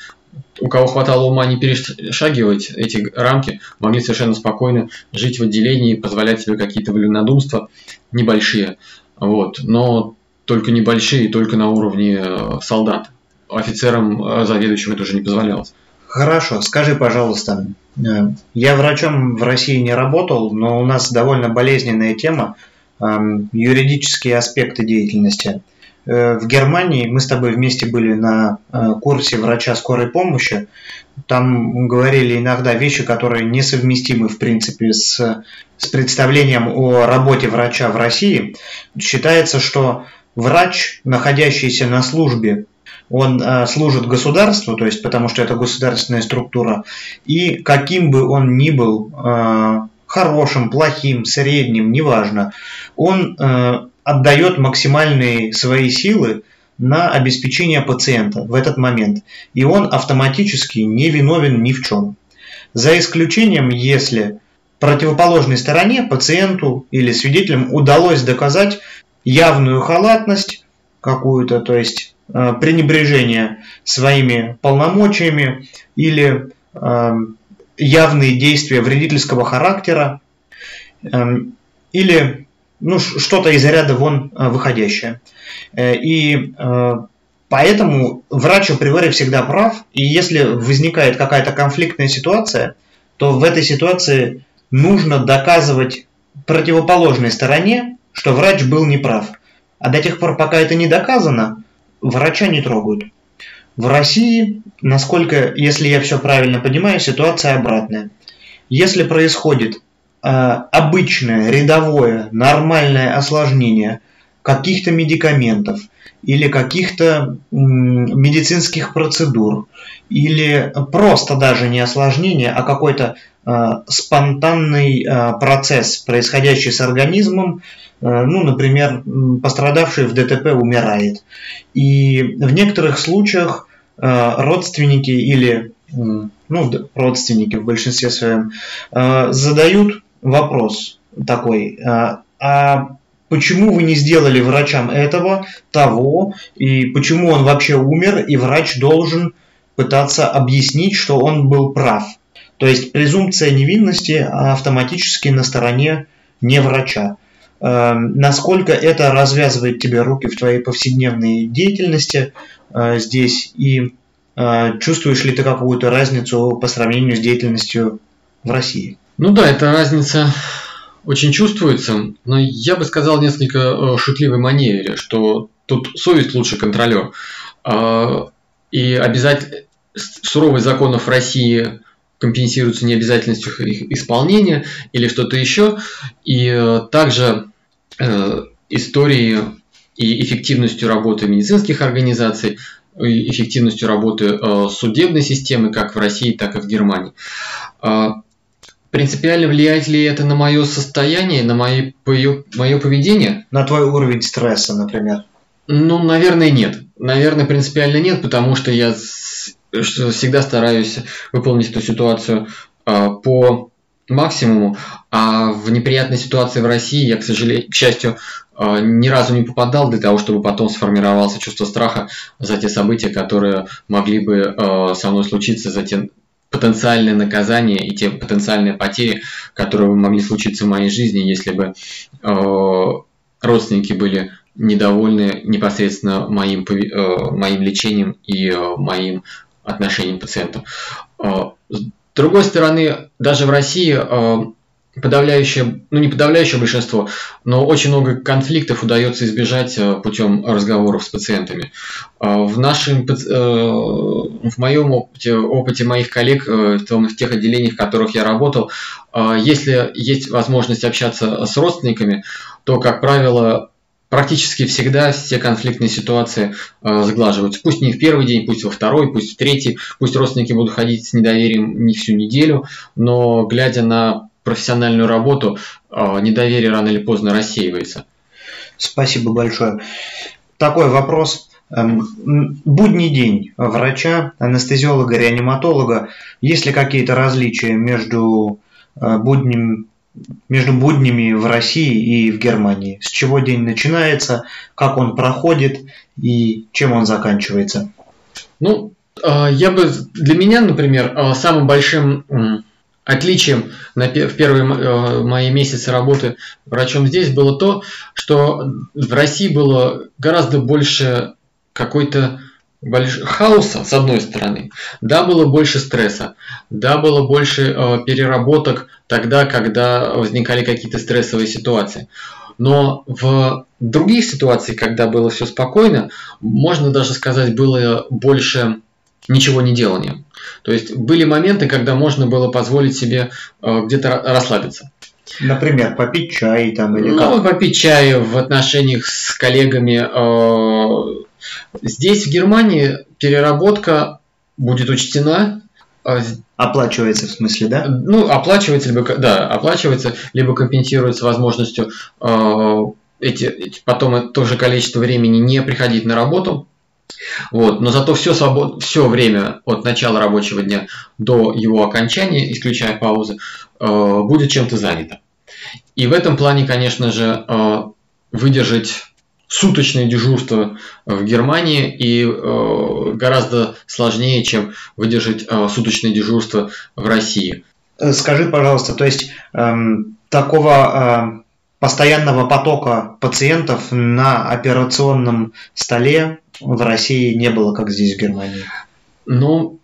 У кого хватало ума не перешагивать эти рамки, могли совершенно спокойно жить в отделении, позволять себе какие-то вольнодумства небольшие. Вот. Но только небольшие, только на уровне э, солдат. Офицерам, э, заведующим это уже не позволялось. Хорошо, скажи, пожалуйста, э, я врачом в России не работал, но у нас довольно болезненная тема юридические аспекты деятельности. Э, в Германии мы с тобой вместе были на э, курсе врача скорой помощи. Там говорили иногда вещи, которые несовместимы в принципе с, с представлением о работе врача в России. Считается, что врач, находящийся на службе, он э, служит государству, то есть потому что это государственная структура, и каким бы он ни был хорошим, плохим, средним, неважно, он отдает максимальные свои силы на обеспечение пациента в этот момент. И он автоматически не виновен ни в чем. За исключением, если противоположной стороне, пациенту или свидетелям удалось доказать явную халатность какую-то, то есть э, пренебрежение своими полномочиями или э, явные действия вредительского характера эм, или ну, что-то из ряда вон э, выходящее. Э, и э, поэтому врач априори всегда прав, и если возникает какая-то конфликтная ситуация, то в этой ситуации нужно доказывать противоположной стороне, что врач был неправ. А до тех пор, пока это не доказано, врача не трогают. В России, насколько, если я все правильно понимаю, ситуация обратная. Если происходит обычное, рядовое, нормальное осложнение каких-то медикаментов или каких-то медицинских процедур, или просто даже не осложнение, а какой-то э, спонтанный э, процесс, происходящий с организмом, э, ну, например, пострадавший в ДТП умирает. И в некоторых случаях э, родственники или ну, родственники в большинстве своем э, задают вопрос такой, э, а почему вы не сделали врачам этого, того, и почему он вообще умер, и врач должен пытаться объяснить, что он был прав. То есть презумпция невинности автоматически на стороне не врача. Э, насколько это развязывает тебе руки в твоей повседневной деятельности э, здесь и чувствуешь ли ты какую-то разницу по сравнению с деятельностью в России? Ну да, эта разница очень чувствуется, но я бы сказал несколько шутливой манере, что тут совесть лучше контролер. И обязательно суровый законов России компенсируется необязательностью их исполнения или что-то еще. И э, также э, истории и эффективностью работы медицинских организаций, и эффективностью работы э, судебной системы как в России, так и в Германии. Принципиально влияет ли это на мое состояние, на мои, мое поведение? На твой уровень стресса, например? Ну, наверное, нет. Наверное, принципиально нет, потому что я всегда стараюсь выполнить эту ситуацию а, по максимуму, а в неприятной ситуации в России я, к сожалению, к счастью, а, ни разу не попадал для того, чтобы потом сформировался чувство страха за те события, которые могли бы а, со мной случиться, за те потенциальные наказания и те потенциальные потери, которые бы могли случиться в моей жизни, если бы родственники были недовольны непосредственно моим, моим лечением и моим отношениям пациента. А, с другой стороны, даже в России а, подавляющее, ну не подавляющее большинство, но очень много конфликтов удается избежать а, путем разговоров с пациентами. В нашем, в моем опыте, опыте моих коллег в тех отделениях, в которых я работал, если есть возможность общаться с родственниками, то, как правило, практически всегда все конфликтные ситуации э, заглаживаются. Пусть не в первый день, пусть во второй, пусть в третий, пусть родственники будут ходить с недоверием не всю неделю, но глядя на профессиональную работу, э, недоверие рано или поздно рассеивается. Спасибо большое. Такой вопрос. Эм, будний день врача, анестезиолога, реаниматолога. Есть ли какие-то различия между э, будним между буднями в России и в Германии. С чего день начинается, как он проходит и чем он заканчивается? Ну, а, я бы для меня, например, а, самым большим отличием в первые а, мои месяцы работы врачом здесь было то, что в России было гораздо больше какой-то больш... хаоса, с одной стороны, да, было больше стресса, да, было больше э, переработок тогда, когда возникали какие-то стрессовые ситуации. Но в других ситуациях, когда было все спокойно, можно даже сказать, было больше ничего не делания. То есть были моменты, когда можно было позволить себе э, где-то расслабиться. Например, попить чай там или ну, как? попить чай в отношениях с коллегами, э, Здесь, в Германии, переработка будет учтена. А оплачивается в смысле, да? Ну, оплачивается, либо, да, оплачивается, либо компенсируется возможностью э, эти, эти, потом то же количество времени не приходить на работу. Вот, но зато все, свобод... все время от начала рабочего дня до его окончания, исключая паузы, э, будет чем-то занято. И в этом плане, конечно же, э, выдержать суточное дежурство в Германии и э, гораздо сложнее, чем выдержать суточное дежурство в России. Скажи, пожалуйста, то есть эм, такого э, постоянного потока пациентов на операционном столе в России не было, как здесь в Германии? Ну,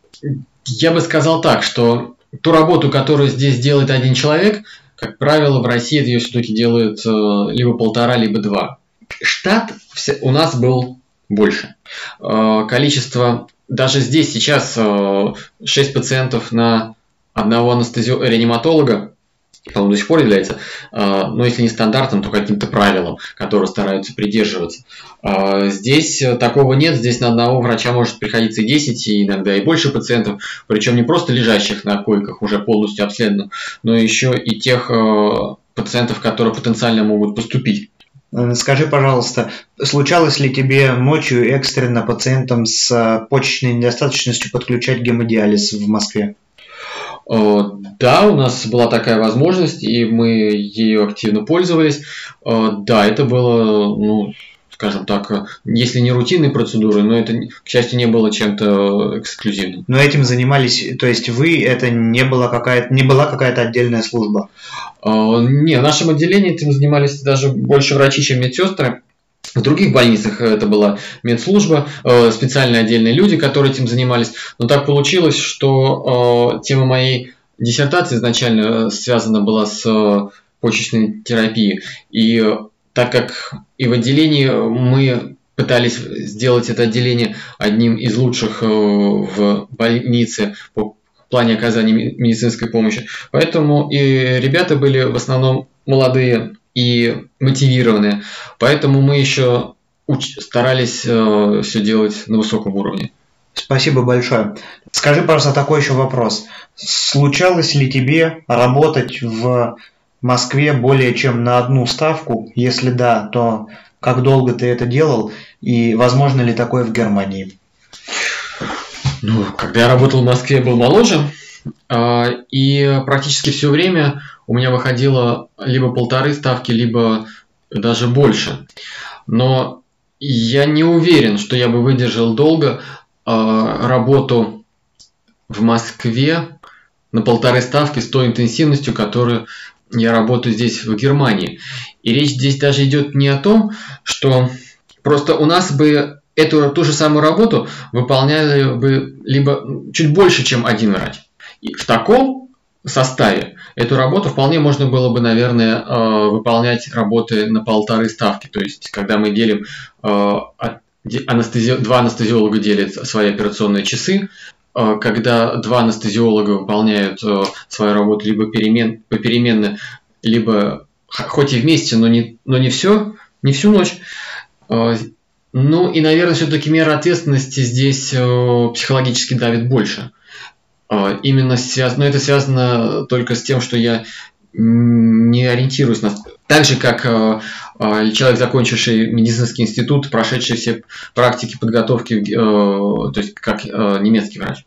я бы сказал так, что ту работу, которую здесь делает один человек, как правило, в России ее все-таки делают э, либо полтора, либо два штат у нас был больше. Э, количество, даже здесь сейчас 6 э, пациентов на одного анестезио реаниматолога, по-моему, до сих пор является, э, но если не стандартом, то каким-то правилом, которые стараются придерживаться. Здесь такого нет, здесь на одного врача может приходиться и 10, и иногда и больше пациентов, причем не просто лежащих на койках, уже полностью обследованных, но еще и тех пациентов, которые потенциально могут поступить Э, скажи, пожалуйста, случалось ли тебе ночью экстренно пациентам с э, почечной недостаточностью подключать гемодиализ в Москве? Да, у нас была такая возможность, и мы ею активно пользовались. Да, это было ну, скажем так, если не рутинной процедурой, но это, к счастью, не было чем-то эксклюзивным. Но этим занимались, то есть вы, это не была какая-то, не была какая-то отдельная служба? А, не, в нашем отделении этим занимались даже больше врачи, чем медсестры. В других больницах это была медслужба, э, специальные отдельные люди, которые этим занимались. Но так получилось, что э, тема моей диссертации изначально связана была с почечной терапией. И так как и в отделении мы пытались сделать это отделение одним из лучших э, в больнице по плане оказания медицинской помощи. Поэтому и ребята были в основном молодые и мотивированные. Поэтому мы еще старались э, все делать на высоком уровне. Спасибо большое. Скажи, просто такой еще вопрос. Случалось ли тебе работать в Москве более чем на одну ставку? Если да, то как долго ты это делал и возможно ли такое в Германии? Ну, когда я работал в Москве, был моложе, а, и практически все время у меня выходило либо полторы ставки, либо даже больше. Но я не уверен, что я бы выдержал долго э, работу в Москве на полторы ставки с той интенсивностью, которую я работаю здесь в Германии. И речь здесь даже идет не о том, что просто у нас бы эту ту же самую работу выполняли бы либо чуть больше, чем один врач. И в таком составе эту работу вполне можно было бы, наверное, э, выполнять работы на полторы ставки. То есть, когда мы делим, э, анестези... два анестезиолога делят свои операционные часы, э, когда два анестезиолога выполняют свою работу либо перемен... попеременно, либо хоть и вместе, но не, но не все, не всю ночь. Ну и, наверное, все-таки мера ответственности здесь психологически давит больше. А, именно связано, но это связано только с тем, что я не ориентируюсь на... Так же, как э, э, человек, закончивший медицинский институт, прошедший все практики подготовки, э, то есть как немецкий врач.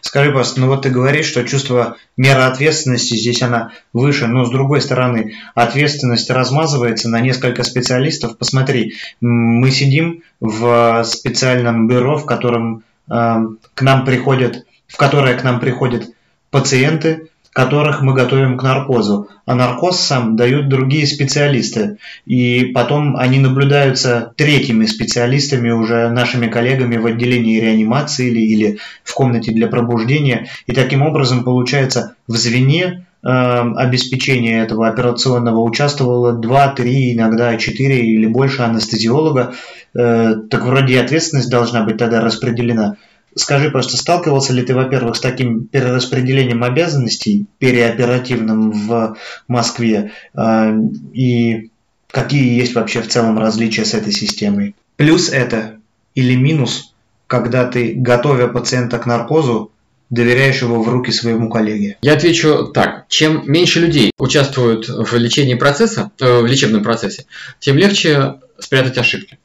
Скажи, пожалуйста, ну вот ты говоришь, что чувство мера ответственности здесь она выше, но с другой стороны ответственность размазывается на несколько специалистов. Посмотри, мы сидим в специальном бюро, в котором э, к нам приходят в которое к нам приходят пациенты, которых мы готовим к наркозу. А наркоз сам дают другие специалисты. И потом они наблюдаются третьими специалистами, уже нашими коллегами в отделении реанимации или, или в комнате для пробуждения. И таким образом, получается, в звене э, обеспечения этого операционного участвовало 2, 3, иногда 4 или больше анестезиолога. Э, так вроде и ответственность должна быть тогда распределена. Скажи просто, сталкивался ли ты, во-первых, с таким перераспределением обязанностей переоперативным в Москве а, и какие есть вообще в целом различия с этой системой? Плюс это или минус, когда ты, готовя пациента к наркозу, доверяешь его в руки своему коллеге? Я отвечу так. Чем меньше людей участвуют в лечении процесса, э, в лечебном процессе, тем легче спрятать ошибки.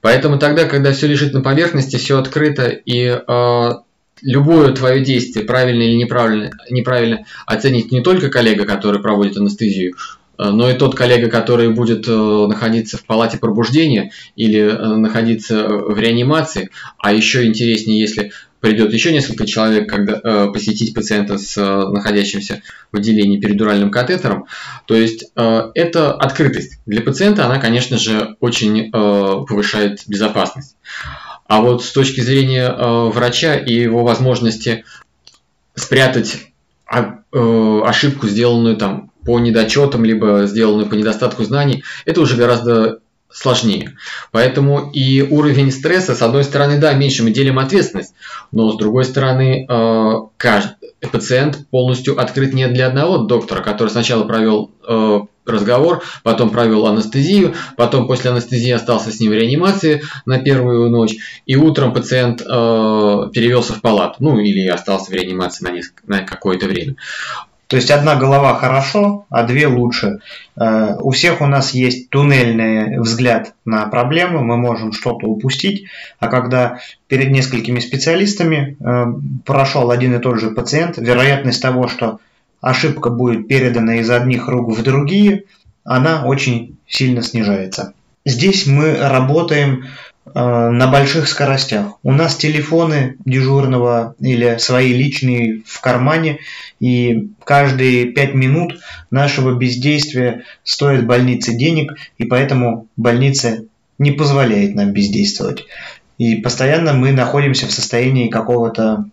Поэтому тогда, когда все лежит на поверхности, все открыто и э, любое твое действие, правильно или неправильно, неправильно, оценить не только коллега, который проводит анестезию, э, но и тот коллега, который будет э, находиться в палате пробуждения или э, находиться в реанимации, а еще интереснее, если придет еще несколько человек, когда э, посетить пациента с э, находящимся в отделении передуральным катетером. То есть э, это открытость. Для пациента она, конечно же, очень э, повышает безопасность. А вот с точки зрения э, врача и его возможности спрятать а, э, ошибку, сделанную там по недочетам, либо сделанную по недостатку знаний, это уже гораздо сложнее. Поэтому и уровень стресса, с одной стороны, да, меньше мы делим ответственность, но с другой стороны, э, каждый пациент полностью открыт не для одного доктора, который сначала провел э, разговор, потом провел анестезию, потом после анестезии остался с ним в реанимации на первую ночь, и утром пациент э, перевелся в палату, ну или остался в реанимации на, на какое-то время. То есть одна голова хорошо, а две лучше. Э, у всех у нас есть туннельный взгляд на проблему, мы можем что-то упустить, а когда перед несколькими специалистами э, прошел один и тот же пациент, вероятность того, что ошибка будет передана из одних рук в другие, она очень сильно снижается. здесь мы работаем на больших скоростях. У нас телефоны дежурного или свои личные в кармане, и каждые пять минут нашего бездействия стоит больнице денег, и поэтому больница не позволяет нам бездействовать. И постоянно мы находимся в состоянии какого-то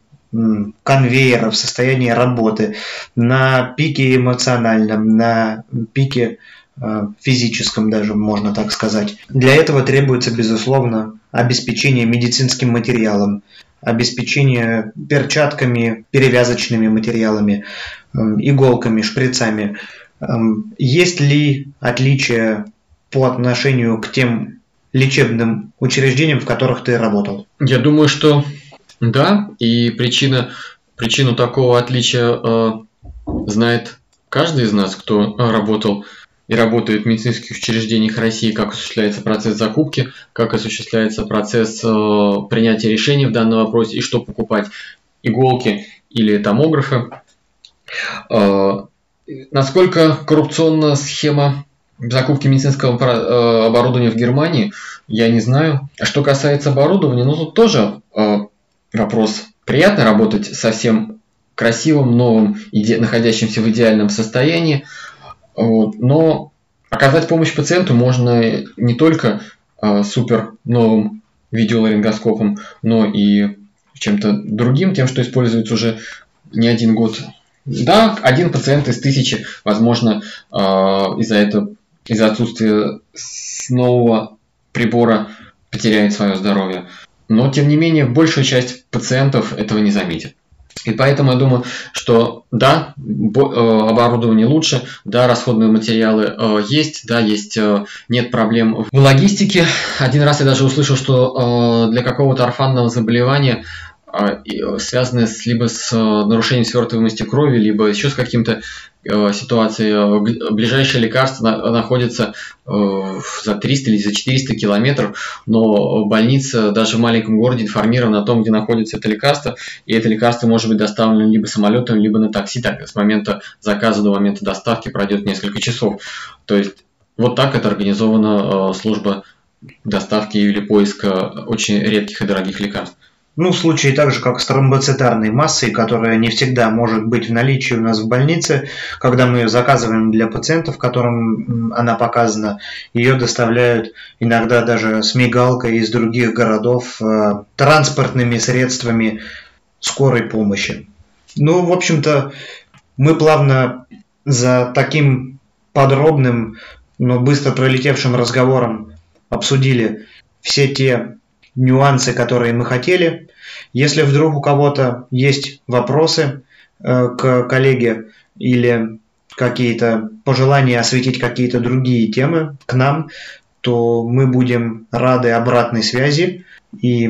конвейера, в состоянии работы, на пике эмоциональном, на пике э, физическом даже, можно так сказать. Для этого требуется, безусловно, обеспечение медицинским материалом, обеспечение перчатками, перевязочными материалами, эм, иголками, шприцами. Эм, есть ли отличия по отношению к тем лечебным учреждениям, в которых ты работал? Я думаю, что да, и причина, причину такого отличия э, знает каждый из нас, кто э, работал и работает в медицинских учреждениях России, как осуществляется процесс закупки, как осуществляется процесс э, принятия решений в данном вопросе и что покупать, иголки или томографы. Э, насколько коррупционна схема закупки медицинского э, оборудования в Германии, я не знаю. А что касается оборудования, ну тут тоже э, вопрос. Приятно работать совсем красивым, новым, находящимся в идеальном состоянии, вот, но оказать помощь пациенту можно не только э, супер новым видеоларингоскопом, но и чем-то другим, тем, что используется уже не один год. Да, один пациент из тысячи, возможно, э, из-за этого, из-за отсутствия нового прибора потеряет свое здоровье. Но, тем не менее, большая часть пациентов этого не заметит. И поэтому я думаю, что да, э, оборудование лучше, да, расходные материалы э, есть, да, есть, э, нет проблем в логистике. Один раз я даже услышал, что для какого-то орфанного заболевания связанные с, либо с нарушением свертываемости крови, либо еще с каким-то э, ситуацией. Э, ближайшее лекарство находится за 300 или за 400 километров, но больница даже в маленьком городе информирована о том, где находится это лекарство, и это лекарство может быть доставлено либо самолетом, либо на такси. Так, с момента заказа до момента доставки пройдет несколько часов. То есть вот так это организована служба доставки или поиска очень редких и дорогих лекарств. Ну, в случае так же, как с тромбоцитарной массой, которая не всегда может быть в наличии у нас в больнице, когда мы ее заказываем для пациентов, которым она показана, ее доставляют иногда даже с мигалкой из других городов, э, транспортными средствами скорой помощи. Ну, в общем-то, мы плавно за таким подробным, но быстро пролетевшим разговором обсудили все те нюансы, которые мы хотели. Если вдруг у кого-то есть вопросы э, к коллеге или какие-то пожелания осветить какие-то другие темы к нам, то мы будем рады обратной связи и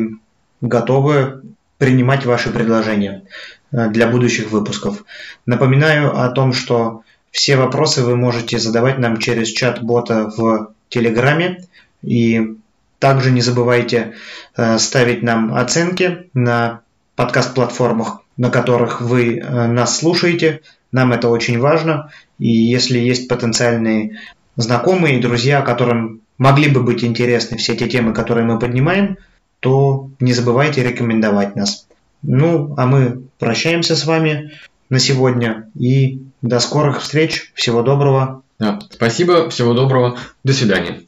готовы принимать ваши предложения э, для будущих выпусков. Напоминаю о том, что все вопросы вы можете задавать нам через чат бота в Телеграме и также не забывайте э, ставить нам оценки на подкаст-платформах, на которых вы э, нас слушаете. Нам это очень важно. И если есть потенциальные знакомые и друзья, которым могли бы быть интересны все те темы, которые мы поднимаем, то не забывайте рекомендовать нас. Ну, а мы прощаемся с вами на сегодня и до скорых встреч. Всего доброго. Спасибо, всего доброго. До свидания.